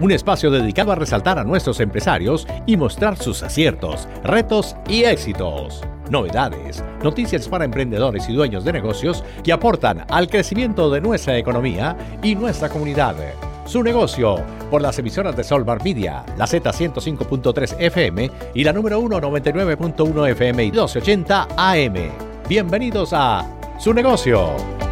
un espacio dedicado a resaltar a nuestros empresarios y mostrar sus aciertos, retos y éxitos. Novedades, noticias para emprendedores y dueños de negocios que aportan al crecimiento de nuestra economía y nuestra comunidad. Su negocio por las emisoras de Solmar Media, la Z105.3 FM y la número 199.1 FM y 1280 AM. Bienvenidos a Su negocio.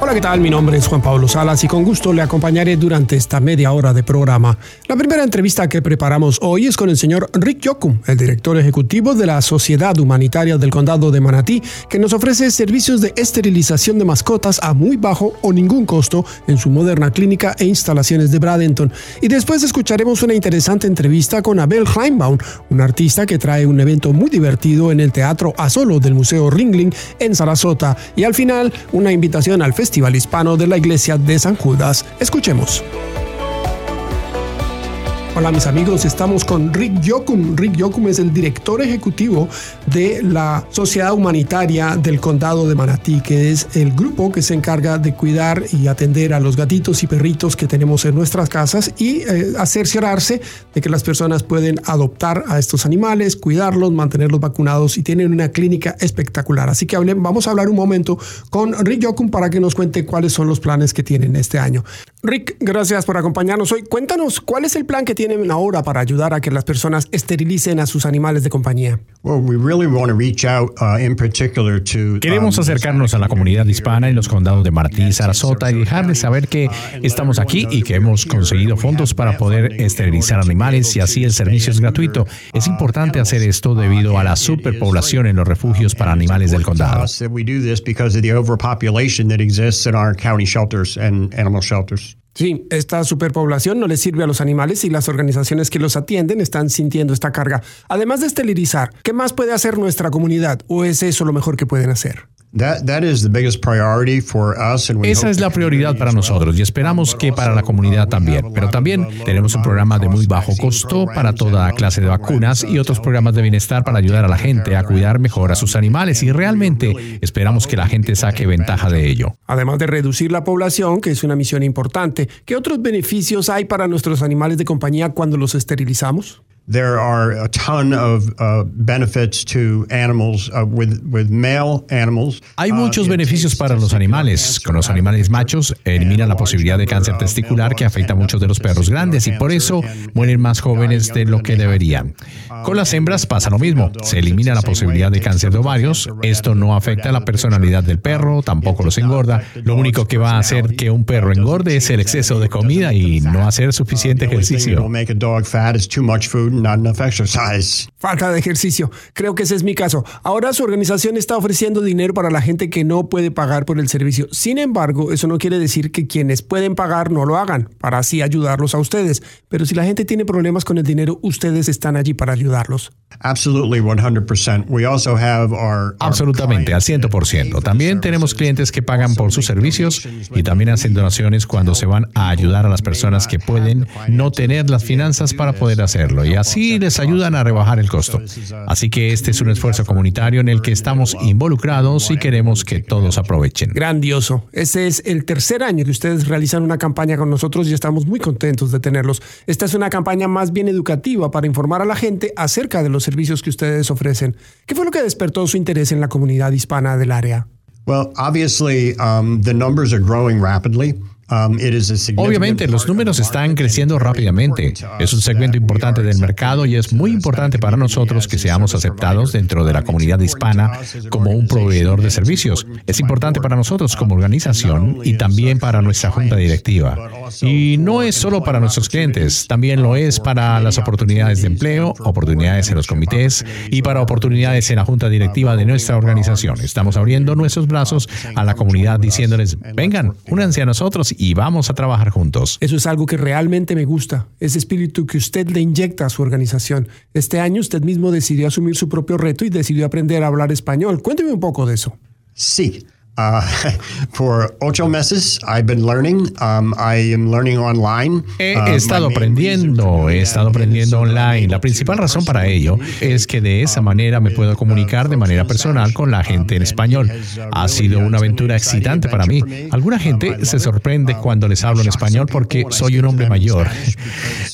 Hola, ¿qué tal? Mi nombre es Juan Pablo Salas y con gusto le acompañaré durante esta media hora de programa. La primera entrevista que preparamos hoy es con el señor Rick Yokum, el director ejecutivo de la Sociedad Humanitaria del Condado de Manatí, que nos ofrece servicios de esterilización de mascotas a muy bajo o ningún costo en su moderna clínica e instalaciones de Bradenton. Y después escucharemos una interesante entrevista con Abel Kleinbaum, un artista que trae un evento muy divertido en el Teatro a Solo del Museo Ringling en Sarasota. Y al final, una invitación al Festival Hispano de la Iglesia de San Judas. Escuchemos. Hola mis amigos, estamos con Rick Yokum. Rick Yokum es el director ejecutivo de la Sociedad Humanitaria del Condado de Manatí, que es el grupo que se encarga de cuidar y atender a los gatitos y perritos que tenemos en nuestras casas y eh, cerciorarse de que las personas pueden adoptar a estos animales, cuidarlos, mantenerlos vacunados y tienen una clínica espectacular. Así que vamos a hablar un momento con Rick Yokum para que nos cuente cuáles son los planes que tienen este año. Rick, gracias por acompañarnos hoy. Cuéntanos, ¿cuál es el plan que tienen ahora para ayudar a que las personas esterilicen a sus animales de compañía? Queremos acercarnos a la comunidad hispana en los condados de Martí y Sarasota y dejarles saber que estamos aquí y que hemos conseguido fondos para poder esterilizar animales y así el servicio es gratuito. Es importante hacer esto debido a la superpoblación en los refugios para animales del condado. Sí, esta superpoblación no le sirve a los animales y las organizaciones que los atienden están sintiendo esta carga. Además de esterilizar, ¿qué más puede hacer nuestra comunidad o es eso lo mejor que pueden hacer? Esa es la prioridad para nosotros y esperamos que para la comunidad también. Pero también tenemos un programa de muy bajo costo para toda clase de vacunas y otros programas de bienestar para ayudar a la gente a cuidar mejor a sus animales y realmente esperamos que la gente saque ventaja de ello. Además de reducir la población, que es una misión importante, ¿qué otros beneficios hay para nuestros animales de compañía cuando los esterilizamos? There are a ton of uh, benefits to animals uh, with, with male animals. Hay uh, muchos beneficios para los animales. Con los animales machos elimina la posibilidad de cáncer testicular que afecta a muchos de los perros grandes y por eso mueren más jóvenes de lo que deberían. Con las hembras pasa lo mismo. Se elimina la posibilidad de cáncer de ovarios. Esto no afecta a la personalidad del perro, tampoco los engorda. Lo único que va a hacer que un perro engorde es el exceso de comida y no hacer suficiente ejercicio not enough exercise. Falta de ejercicio. Creo que ese es mi caso. Ahora su organización está ofreciendo dinero para la gente que no puede pagar por el servicio. Sin embargo, eso no quiere decir que quienes pueden pagar no lo hagan, para así ayudarlos a ustedes. Pero si la gente tiene problemas con el dinero, ustedes están allí para ayudarlos. Absolutely 100%. We also have our, our Absolutamente, al 100%. También tenemos clientes que pagan por sus servicios y también hacen donaciones cuando se van a ayudar a las personas que pueden no tener las finanzas para poder hacerlo y así les ayudan a rebajar el costo. Así que este es un esfuerzo comunitario en el que estamos involucrados y queremos que todos aprovechen. Grandioso. Este es el tercer año que ustedes realizan una campaña con nosotros y estamos muy contentos de tenerlos. Esta es una campaña más bien educativa para informar a la gente acerca de los servicios que ustedes ofrecen. ¿Qué fue lo que despertó su interés en la comunidad hispana del área? Well, obviously, um, the numbers are growing rapidly. Um, Obviamente, los números están creciendo rápidamente. Es un segmento importante del mercado y es muy importante para nosotros que seamos aceptados dentro de la comunidad hispana como un proveedor de servicios. Es importante para nosotros como organización y también para nuestra junta directiva. Y no es solo para nuestros clientes, también lo es para las oportunidades de empleo, oportunidades en los comités y para oportunidades en la junta directiva de nuestra organización. Estamos abriendo nuestros brazos a la comunidad diciéndoles, vengan, únanse a nosotros y vamos a trabajar juntos. Eso es algo que realmente me gusta, ese espíritu que usted le inyecta a su organización. Este año usted mismo decidió asumir su propio reto y decidió aprender a hablar español. Cuénteme un poco de eso. Sí. Uh, for ocho meses, I've been learning. Um, I am learning online. He estado aprendiendo, he estado aprendiendo online. La principal razón para ello es que de esa manera me puedo comunicar de manera personal con la gente en español. Ha sido una aventura excitante para mí. Alguna gente se sorprende cuando les hablo en español porque soy un hombre mayor.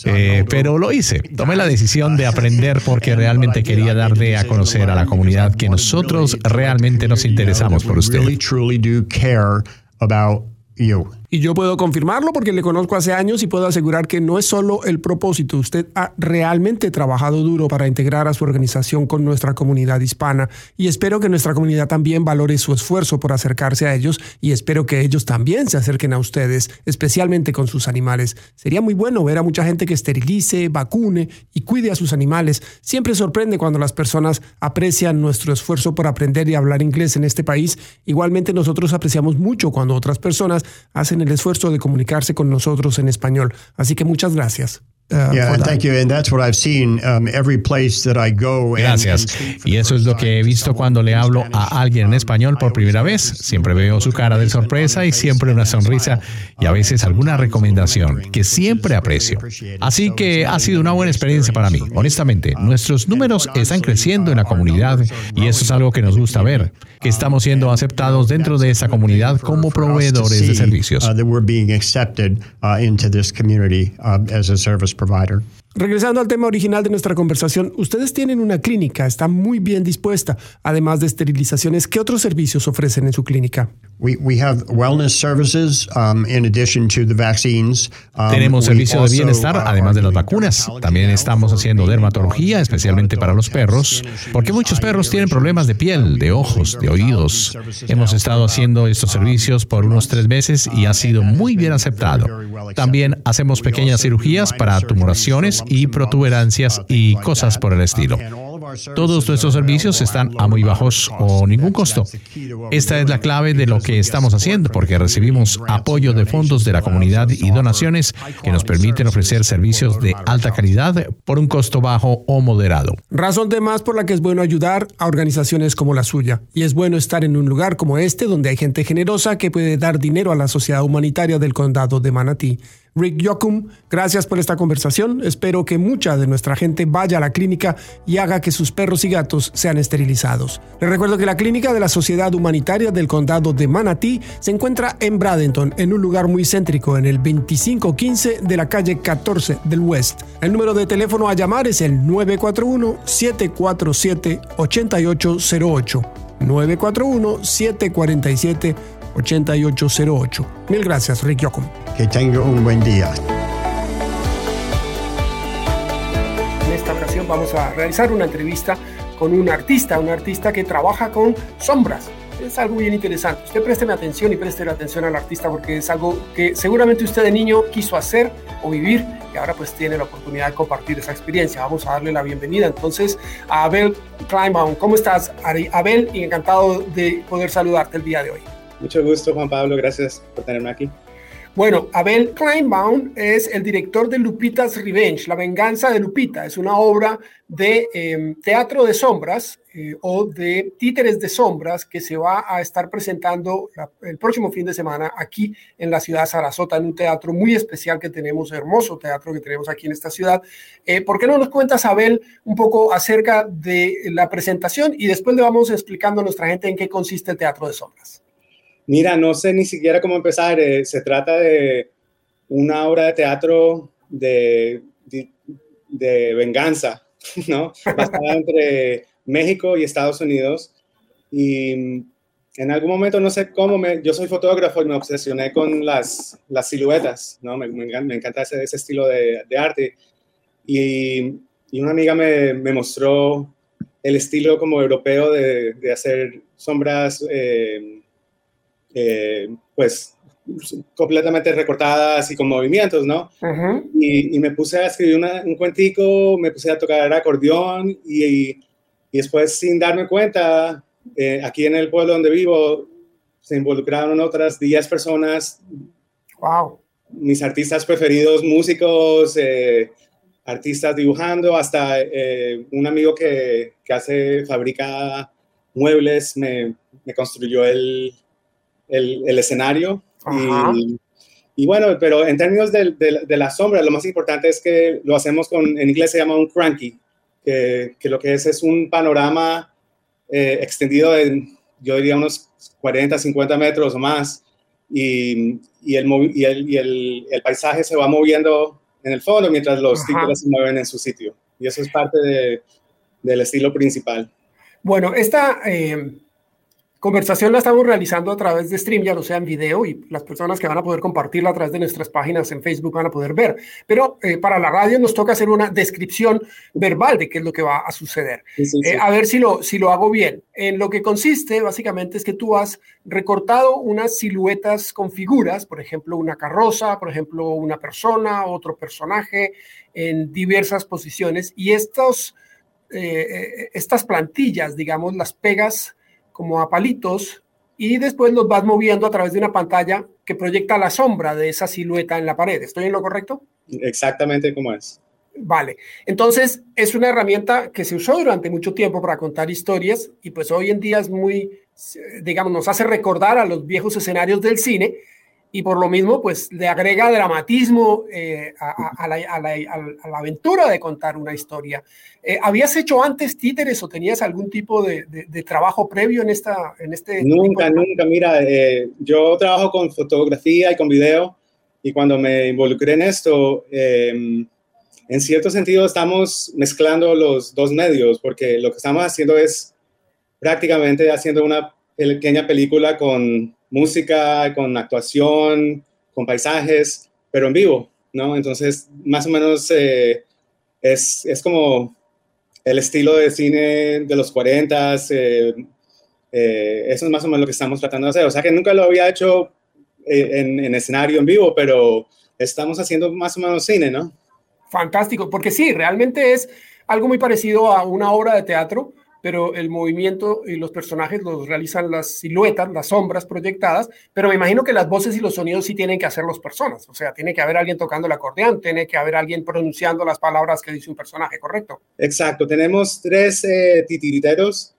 Eh, pero lo hice. Tomé la decisión de aprender porque realmente quería darle a conocer a la comunidad que nosotros realmente nos interesamos por usted. Truly do care about you. Y yo puedo confirmarlo porque le conozco hace años y puedo asegurar que no es solo el propósito. Usted ha realmente trabajado duro para integrar a su organización con nuestra comunidad hispana y espero que nuestra comunidad también valore su esfuerzo por acercarse a ellos y espero que ellos también se acerquen a ustedes, especialmente con sus animales. Sería muy bueno ver a mucha gente que esterilice, vacune y cuide a sus animales. Siempre sorprende cuando las personas aprecian nuestro esfuerzo por aprender y hablar inglés en este país. Igualmente nosotros apreciamos mucho cuando otras personas hacen el esfuerzo de comunicarse con nosotros en español. Así que muchas gracias. Uh, Yeah, thank you. And that's what I've seen um, every place that I go. Gracias. Y eso es lo que he visto cuando le hablo a alguien en español por Um, primera vez. Siempre veo su cara de sorpresa y siempre una sonrisa y a veces alguna recomendación que siempre aprecio. Así que ha sido una buena experiencia para mí. Honestamente, nuestros números están creciendo en la comunidad y eso es algo que nos gusta ver, que estamos siendo aceptados dentro de esa comunidad como proveedores de servicios. Provider. Regresando al tema original de nuestra conversación, ustedes tienen una clínica, está muy bien dispuesta. Además de esterilizaciones, ¿qué otros servicios ofrecen en su clínica? We, we have wellness services um, in addition to the vaccines. Um, Tenemos servicio de bienestar, uh, además de las vacunas. También estamos haciendo dermatología, especialmente para los perros, porque muchos perros tienen problemas de piel, de ojos, de oídos. Hemos estado haciendo estos servicios por unos tres meses y ha sido muy bien aceptado. También hacemos pequeñas cirugías para tumoraciones y protuberancias y cosas por el estilo. Todos nuestros servicios están a muy bajos o ningún costo. Esta es la clave de lo que estamos haciendo porque recibimos apoyo de fondos de la comunidad y donaciones que nos permiten ofrecer servicios de alta calidad por un costo bajo o moderado. Razón de más por la que es bueno ayudar a organizaciones como la suya. Y es bueno estar en un lugar como este donde hay gente generosa que puede dar dinero a la sociedad humanitaria del condado de Manatí. Rick Yokum, gracias por esta conversación. Espero que mucha de nuestra gente vaya a la clínica y haga que sus perros y gatos sean esterilizados. Les recuerdo que la clínica de la Sociedad Humanitaria del Condado de Manatí se encuentra en Bradenton, en un lugar muy céntrico, en el 2515 de la calle 14 del West. El número de teléfono a llamar es el 941-747-8808. 941-747-8808. Mil gracias, Rick Yokum. Que tenga un buen día. En esta ocasión vamos a realizar una entrevista con un artista, un artista que trabaja con sombras. es algo bien interesante. Usted présteme atención y présteme atención al artista porque es algo que seguramente usted de niño quiso hacer o vivir y ahora pues tiene la oportunidad de compartir esa experiencia. Vamos a darle la bienvenida entonces a Abel Kleinbaum. ¿Cómo estás, Abel? Y encantado de poder saludarte el día de hoy. Mucho gusto, Juan Pablo. Gracias por tenerme aquí. Bueno, Abel Kleinbaum es el director de Lupita's Revenge, La venganza de Lupita. Es una obra de em, teatro de sombras eh, o de títeres de sombras que se va a estar presentando el próximo fin de semana aquí en la ciudad de Sarasota, en un teatro muy especial que tenemos, hermoso teatro que tenemos aquí en esta ciudad. Eh, ¿Por qué no nos cuentas, Abel, un poco acerca de la presentación y después le vamos explicando a nuestra gente en qué consiste el teatro de sombras? Mira, no sé ni siquiera cómo empezar. Eh, se trata de una obra de teatro de, de, venganza, ¿no? Basada entre México y Estados Unidos. Y en algún momento, no sé cómo, me, yo soy fotógrafo y me obsesioné con las, las siluetas, ¿no? Me, me, encanta ese, ese estilo de, de, arte. Y, y una amiga me, me, mostró el estilo como europeo de, de hacer sombras. Eh, eh, pues completamente recortadas y con movimientos, ¿no? y, me puse a escribir un cuentico, me puse a tocar acordeón y, y después sin darme cuenta, eh, aquí en el pueblo donde vivo, se involucraron otras 10 personas. Wow. Mis artistas preferidos, músicos, eh, artistas dibujando, hasta un amigo que, que, hace, fabrica muebles, me, me construyó el, el, escenario. Y, bueno, pero en términos de, de, la sombra, lo más importante es que lo hacemos con, en inglés se llama un cranky, que, que lo que es es un panorama eh, extendido de, yo diría, unos 40, 50 metros o más. Y, y, el, y, el, y el, el, paisaje se va moviendo en el fondo mientras los títulos se mueven en su sitio. Y eso es parte de, del estilo principal. Bueno, esta, eh, conversación la estamos realizando a través de stream, ya no sea en video, y las personas que van a poder compartirla a través de nuestras páginas en Facebook van a poder ver. Pero eh, para la radio nos toca hacer una descripción verbal de qué es lo que va a suceder. Eh, a ver si lo, si lo hago bien. En lo que consiste, básicamente, es que tú has recortado unas siluetas con figuras, por ejemplo, una carroza, por ejemplo, una persona, otro personaje, en diversas posiciones, y estos, eh, estas plantillas, digamos, las pegas como a palitos y después los vas moviendo a través de una pantalla que proyecta la sombra de esa silueta en la pared. ¿Estoy en lo correcto? Exactamente como es. Vale, entonces es una herramienta que se usó durante mucho tiempo para contar historias y pues hoy en día es muy, digamos, nos hace recordar a los viejos escenarios del cine y por lo mismo pues le agrega dramatismo eh, a, la, a, la, a, la, aventura de contar una historia. Eh, ¿Habías hecho antes títeres o tenías algún tipo de, de, trabajo previo en, esta, en este? Nunca, nunca. Mira, eh, yo trabajo con fotografía y con video y cuando me involucré en esto, em, en cierto sentido estamos mezclando los dos medios porque lo que estamos haciendo es prácticamente haciendo una pequeña película con música, con actuación, con paisajes, pero en vivo, ¿no? Entonces, más o menos eh, es, es, como el estilo de cine de los 40, eh, eh, eso es más o menos lo que estamos tratando de hacer. O sea que nunca lo había hecho en, en escenario en vivo, pero estamos haciendo más o menos cine, ¿no? Fantástico, porque sí, realmente es algo muy parecido a una obra de teatro, pero el movimiento y los personajes los realizan las siluetas, las sombras proyectadas, pero me imagino que las voces y los sonidos sí tienen que hacer las personas, o sea, tiene que haber alguien tocando el acordeón, tiene que haber alguien pronunciando las palabras que dice un personaje, ¿correcto? Exacto, tenemos tres eh, titiriteros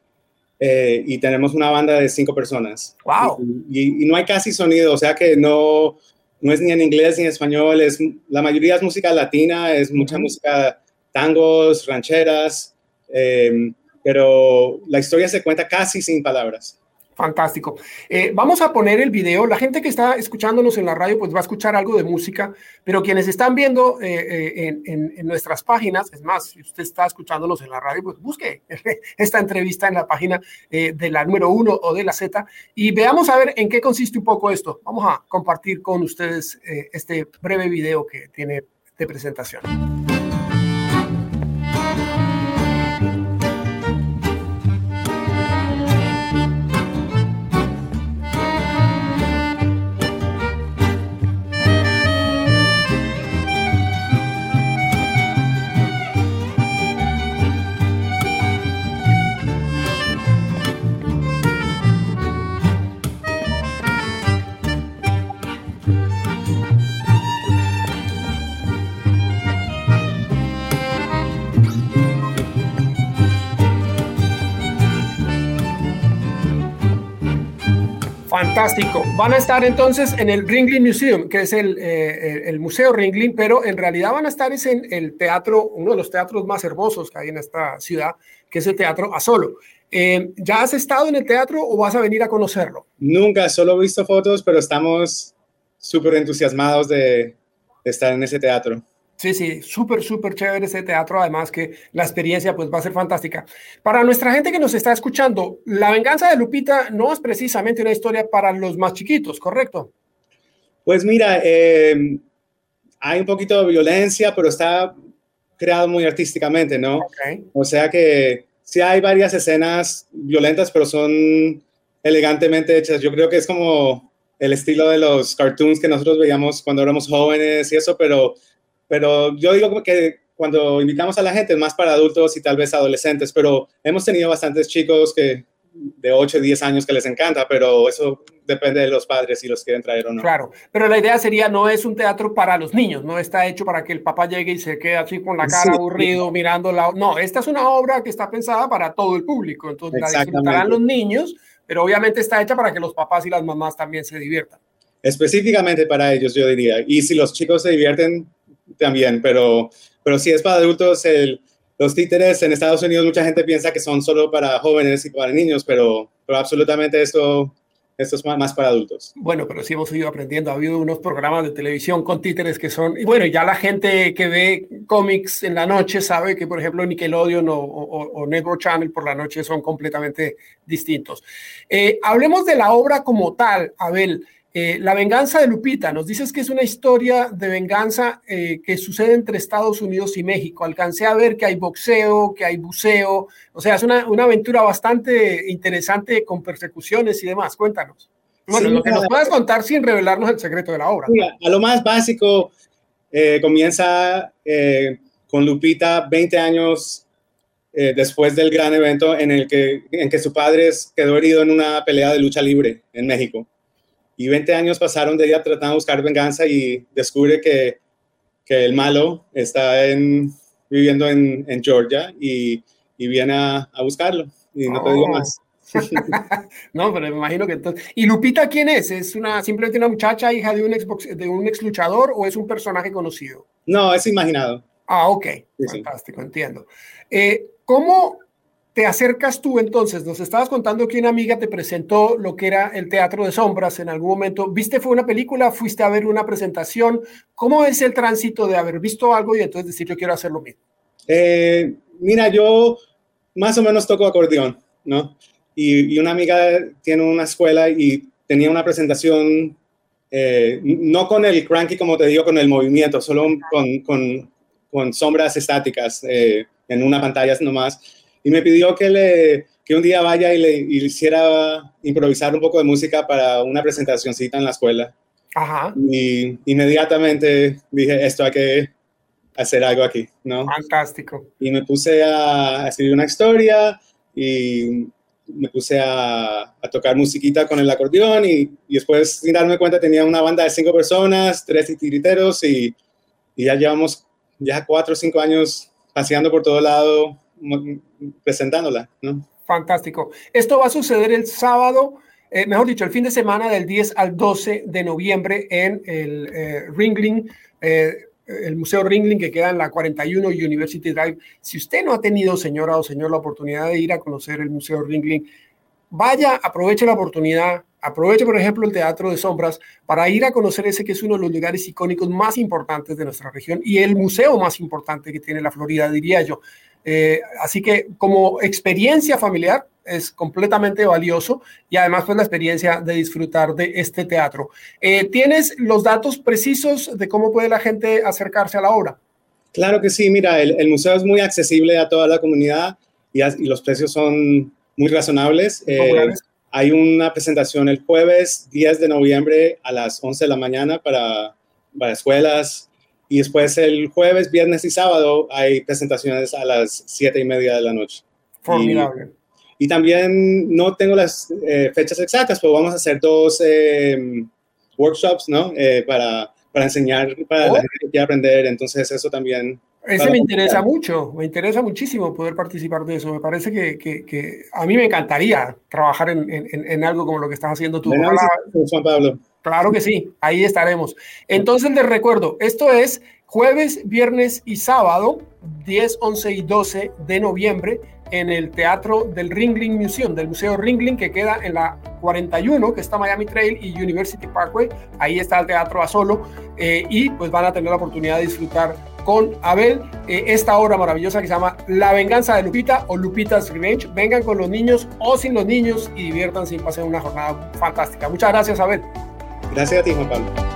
eh, y tenemos una banda de cinco personas. ¡Wow! Y, y, no hay casi sonido, o sea que no, no es ni en inglés ni en español, es, la mayoría es música latina, es mucha música tangos, rancheras. Eh, pero la historia se cuenta casi sin palabras. Fantástico. Eh, vamos a poner el video. La gente que está escuchándonos en la radio, pues va a escuchar algo de música, pero quienes están viendo eh, eh, en, nuestras páginas, es más, si usted está escuchándonos en la radio, pues busque esta entrevista en la página de la número uno o de la Z y veamos a ver en qué consiste un poco esto. Vamos a compartir con ustedes este breve video que tiene de presentación. Fantástico. Van a estar entonces en el Ringling Museum, que es el, eh, el, Museo Ringling, pero en realidad van a estar en el teatro, uno de los teatros más hermosos que hay en esta ciudad, que es el Teatro Asolo. Eh, ¿Ya has estado en el teatro o vas a venir a conocerlo? Nunca, solo he visto fotos, pero estamos súper entusiasmados de estar en ese teatro. Sí, sí, súper, súper chévere ese teatro, además que la experiencia pues va a ser fantástica. Para nuestra gente que nos está escuchando, La venganza de Lupita no es precisamente una historia para los más chiquitos, ¿correcto? Pues mira, eh, hay un poquito de violencia, pero está creado muy artísticamente, ¿no? O sea que sí hay varias escenas violentas, pero son elegantemente hechas. Yo creo que es como el estilo de los cartoons que nosotros veíamos cuando éramos jóvenes y eso, pero pero yo digo que cuando invitamos a la gente es más para adultos y tal vez adolescentes, pero hemos tenido bastantes chicos que de 8 10 años que les encanta, pero eso depende de los padres si los quieren traer o no. Claro, pero la idea sería no es un teatro para los niños, no está hecho para que el papá llegue y se quede así con la cara aburrido mirando la no, esta es una obra que está pensada para todo el público, entonces la disfrutarán los niños, pero obviamente está hecha para que los papás y las mamás también se diviertan. Específicamente para ellos, yo diría. Y si los chicos se divierten, también, pero, pero si es para adultos, el, los títeres en Estados Unidos, mucha gente piensa que son solo para jóvenes y para niños, pero, pero absolutamente esto, esto es más para adultos. Bueno, pero sí hemos ido aprendiendo. Ha habido unos programas de televisión con títeres que son, y bueno, ya la gente que ve cómics en la noche sabe que, por ejemplo, Nickelodeon o, o, Network Channel por la noche son completamente distintos. Eh, hablemos de la obra como tal, Abel. Eh, la venganza de Lupita, nos dices que es una historia de venganza eh, que sucede entre Estados Unidos y México. Alcancé a ver que hay boxeo, que hay buceo, o sea, es una, aventura bastante interesante con persecuciones y demás. Cuéntanos. Bueno, lo que nos puedas contar sin revelarnos el secreto de la obra. a lo más básico, eh, comienza con Lupita 20 años después del gran evento en el que, en que su padre quedó herido en una pelea de lucha libre en México. Y 20 años pasaron de ella tratando de buscar venganza y descubre que, que el malo está en, viviendo en, en Georgia y, y viene a, a, buscarlo. Y no te digo oh. más. no, pero me imagino que entonces. ¿Y Lupita quién es? ¿Es una simplemente una muchacha hija de un ex, de un ex luchador o es un personaje conocido? No, es imaginado. Ah, ok. Fantástico, entiendo. Eh, ¿Cómo te acercas tú entonces, nos estabas contando que una amiga te presentó lo que era el teatro de sombras en algún momento. ¿Viste fue una película? ¿Fuiste a ver una presentación? ¿Cómo es el tránsito de haber visto algo y entonces decir yo quiero hacer lo mismo? Eh, mira, yo más o menos toco acordeón, ¿no? Y, una amiga tiene una escuela y tenía una presentación, eh, no con el cranky como te digo, con el movimiento, solo con, con, sombras estáticas eh, en una pantalla nomás y me pidió que, le, que un día vaya y le, hiciera improvisar un poco de música para una presentacióncita en la escuela. Ajá. Y inmediatamente dije, esto hay que hacer algo aquí, ¿no? Fantástico. Y me puse a, escribir una historia y me puse a, a, tocar musiquita con el acordeón y, y, después, sin darme cuenta, tenía una banda de cinco personas, tres titiriteros y, y ya llevamos ya cuatro o cinco años paseando por todo lado, presentándola, ¿no? Fantástico. Esto va a suceder el sábado, eh, mejor dicho, el fin de semana del 10 al 12 de noviembre en el eh, Ringling, eh, el Museo Ringling que queda en la 41 University Drive. Si usted no ha tenido, señora o señor, la oportunidad de ir a conocer el Museo Ringling, vaya, aproveche la oportunidad, aproveche, por ejemplo, el Teatro de Sombras para ir a conocer ese que es uno de los lugares icónicos más importantes de nuestra región y el museo más importante que tiene la Florida, diría yo. Eh, así que como experiencia familiar es completamente valioso y además pues la experiencia de disfrutar de este teatro. Eh, ¿Tienes los datos precisos de cómo puede la gente acercarse a la obra? Claro que sí, mira, el, museo es muy accesible a toda la comunidad y, los precios son muy razonables. Eh, hay una presentación el jueves 10 de noviembre a las 11 de la mañana para, para escuelas, y después el jueves, viernes y sábado hay presentaciones a las siete y media de la noche. Formidable. Y, también no tengo las eh, fechas exactas, pero vamos a hacer dos em, workshops, ¿no? Eh, para, para enseñar, para la oh. gente que quiera aprender. Entonces eso también Ese me interesa mucho, me interesa muchísimo poder participar de eso. Me parece que, que, a mí me encantaría trabajar en, en, algo como lo que estás haciendo tú. Juan Pablo. Claro que sí, ahí estaremos. Entonces les recuerdo, esto es jueves, viernes y sábado, 10, 11 y 12 de noviembre en el Teatro del Ringling Museum, del Museo Ringling, que queda en la 41, que está Miami Trail y University Parkway. Ahí está el Teatro a solo eh, y pues van a tener la oportunidad de disfrutar con Abel eh, esta obra maravillosa que se llama La venganza de Lupita o Lupita's Revenge. Vengan con los niños o sin los niños y diviértanse y pasen una jornada fantástica. Muchas gracias, Abel. Gracias a ti, Juan Pablo.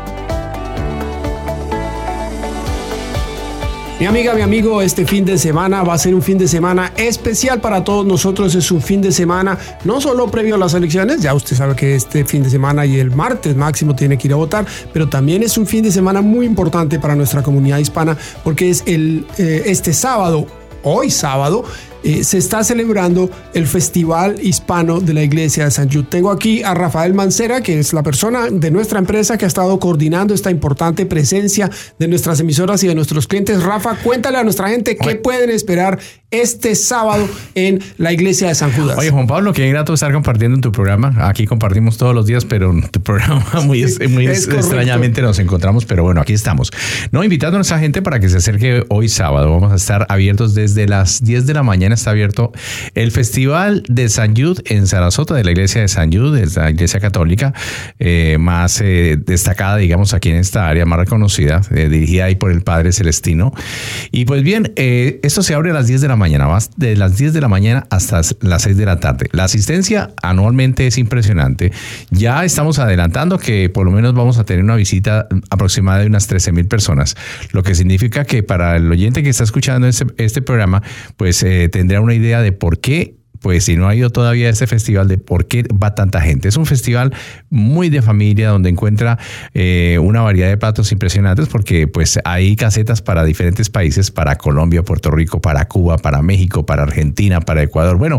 Mi amiga, mi amigo, este fin de semana va a ser un fin de semana especial para todos nosotros. Es un fin de semana no solo previo a las elecciones, ya usted sabe que este fin de semana y el martes máximo tiene que ir a votar, pero también es un fin de semana muy importante para nuestra comunidad hispana porque es el, eh, este sábado, hoy sábado, eh, se está celebrando el Festival Hispano de la Iglesia de San Jude. Tengo aquí a Rafael Mancera, que es la persona de nuestra empresa que ha estado coordinando esta importante presencia de nuestras emisoras y de nuestros clientes. Rafa, cuéntale a nuestra gente qué pueden esperar este sábado en la iglesia de San Judas. Oye, Juan Pablo, qué grato estar compartiendo en tu programa. Aquí compartimos todos los días, pero en tu programa muy, muy extrañamente nos encontramos, pero bueno, aquí estamos. No, invitando a nuestra gente para que se acerque hoy sábado. Vamos a estar abiertos desde las 10 de la mañana está abierto el Festival de San Jude en Sarasota, de la iglesia de San Jude, es la iglesia católica eh, más eh, destacada, digamos, aquí en esta área, más reconocida, eh, dirigida ahí por el Padre Celestino. Y pues bien, esto se abre a las 10 de la mañana, más de las 10 de la mañana hasta las 6 de la tarde. La asistencia anualmente es impresionante. Ya estamos adelantando que por lo menos vamos a tener una visita aproximada de unas 13 mil personas, lo que significa que para el oyente que está escuchando este, este programa, pues tendrá una idea de por qué pues si no ha ido todavía a este festival, de por qué va tanta gente. Es un festival muy de familia donde encuentra eh, una variedad de platos impresionantes porque pues hay casetas para diferentes países, para Colombia, Puerto Rico, para Cuba, para México, para Argentina, para Ecuador. Bueno,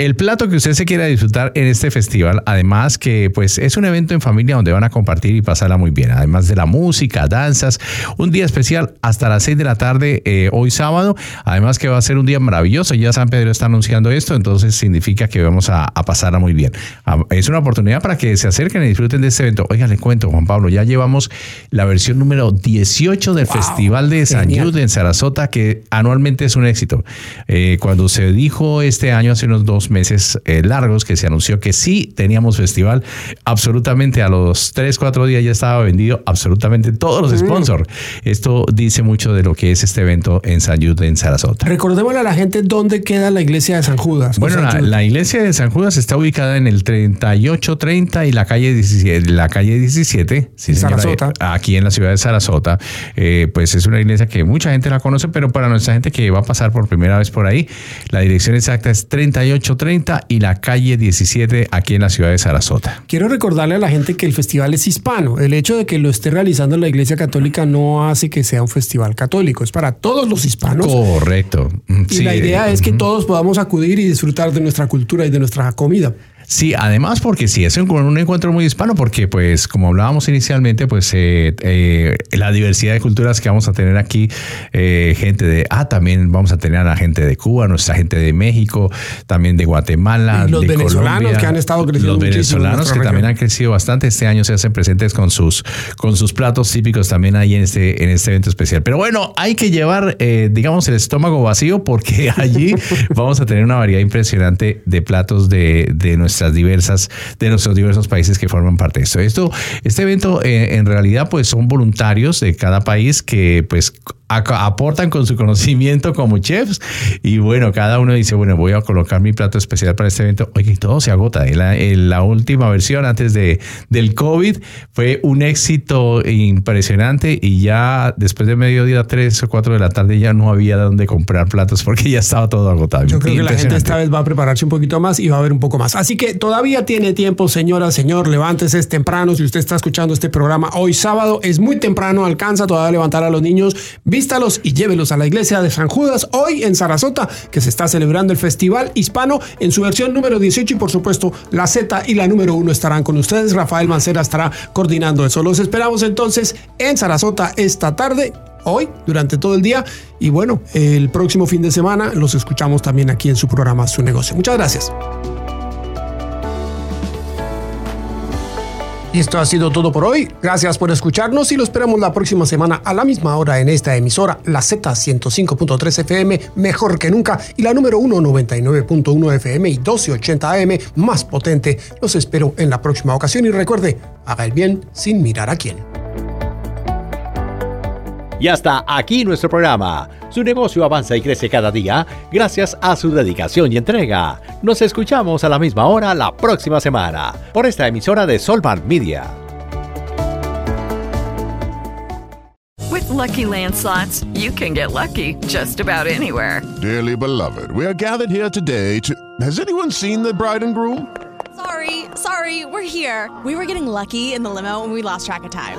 el plato que usted se quiera disfrutar en este festival, además que pues es un evento en familia donde van a compartir y pasarla muy bien, además de la música, danzas, un día especial hasta las 6 de la tarde eh, hoy sábado, además que va a ser un día maravilloso, ya San Pedro está anunciando esto, entonces significa que vamos a, pasarla muy bien. Ah, es una oportunidad para que se acerquen y disfruten de este evento. Oiga, le cuento, Juan Pablo, ya llevamos la versión número 18 del Festival de San Jude en Sarasota, que anualmente es un éxito. Eh, cuando se dijo este año, hace unos dos meses eh, largos que se anunció que sí teníamos festival. Absolutamente a los 3, 4 días ya estaba vendido absolutamente todos los mm. sponsors. Esto dice mucho de lo que es este evento en San Judas, en Sarasota. Recordémosle a la gente dónde queda la iglesia de San Judas. Bueno, la, iglesia de San Judas está ubicada en el 3830 y la calle 17, la calle 17 Sarasota. aquí en la ciudad de Sarasota. Eh, pues es una iglesia que mucha gente la conoce, pero para nuestra gente que va a pasar por primera vez por ahí, la dirección exacta es 38 30 y la calle 17 aquí en la ciudad de Sarasota. Quiero recordarle a la gente que el festival es hispano. El hecho de que lo esté realizando la Iglesia Católica no hace que sea un festival católico, es para todos los hispanos. Correcto. Y la idea es que todos podamos acudir y disfrutar de nuestra cultura y de nuestra comida. Sí, además porque sí, es un, un, encuentro muy hispano porque pues como hablábamos inicialmente, pues eh, eh, la diversidad de culturas que vamos a tener aquí, eh, gente de, ah, también vamos a tener a la gente de Cuba, nuestra gente de México, también de Guatemala, los venezolanos que han estado creciendo Los venezolanos que también han crecido bastante este año se hacen presentes con sus, con sus platos típicos también ahí en este, en este evento especial. Pero bueno, hay que llevar, digamos, el estómago vacío porque allí vamos a tener una variedad impresionante de platos de, de nuestra diversas, de nuestros diversos países que forman parte de esto. Esto, este evento eh, en realidad pues son voluntarios de cada país que pues aportan con su conocimiento como chefs y bueno, cada uno dice, bueno, voy a colocar mi plato especial para este evento. Oye, todo se agota. La, la última versión antes de, del COVID fue un éxito impresionante y ya después de mediodía, tres o cuatro de la tarde, ya no había dónde comprar platos porque ya estaba todo agotado. Yo creo que la gente esta vez va a prepararse un poquito más y va a haber un poco más. Así que todavía tiene tiempo, señora, señor, levántese, es temprano. Si usted está escuchando este programa hoy sábado, es muy temprano, alcanza todavía a levantar a los niños vístalos y llévelos a la iglesia de San Judas hoy en Sarasota, que se está celebrando el Festival Hispano en su versión número 18 y por supuesto la Z y la número 1 estarán con ustedes. Rafael Mancera estará coordinando eso. Los esperamos entonces en Sarasota esta tarde hoy, durante todo el día. Y bueno, el próximo fin de semana los escuchamos también aquí en su programa Su Negocio. Muchas gracias. Y esto ha sido todo por hoy. Gracias por escucharnos y lo esperamos la próxima semana a la misma hora en esta emisora, la Z105.3 FM, mejor que nunca, y la número 199.1 FM y 1280 AM, más potente. Los espero en la próxima ocasión y recuerde, haga el bien sin mirar a quién. Y hasta aquí nuestro programa. Su negocio avanza y crece cada día gracias a su dedicación y entrega. Nos escuchamos a la misma hora la próxima semana por esta emisora de Solvan Media. With lucky landslots, you can get lucky just about anywhere. Dearly beloved, we are gathered here today to. Has anyone seen the bride and groom? Sorry, sorry, we're here. We were getting lucky in the limo and we lost track of time.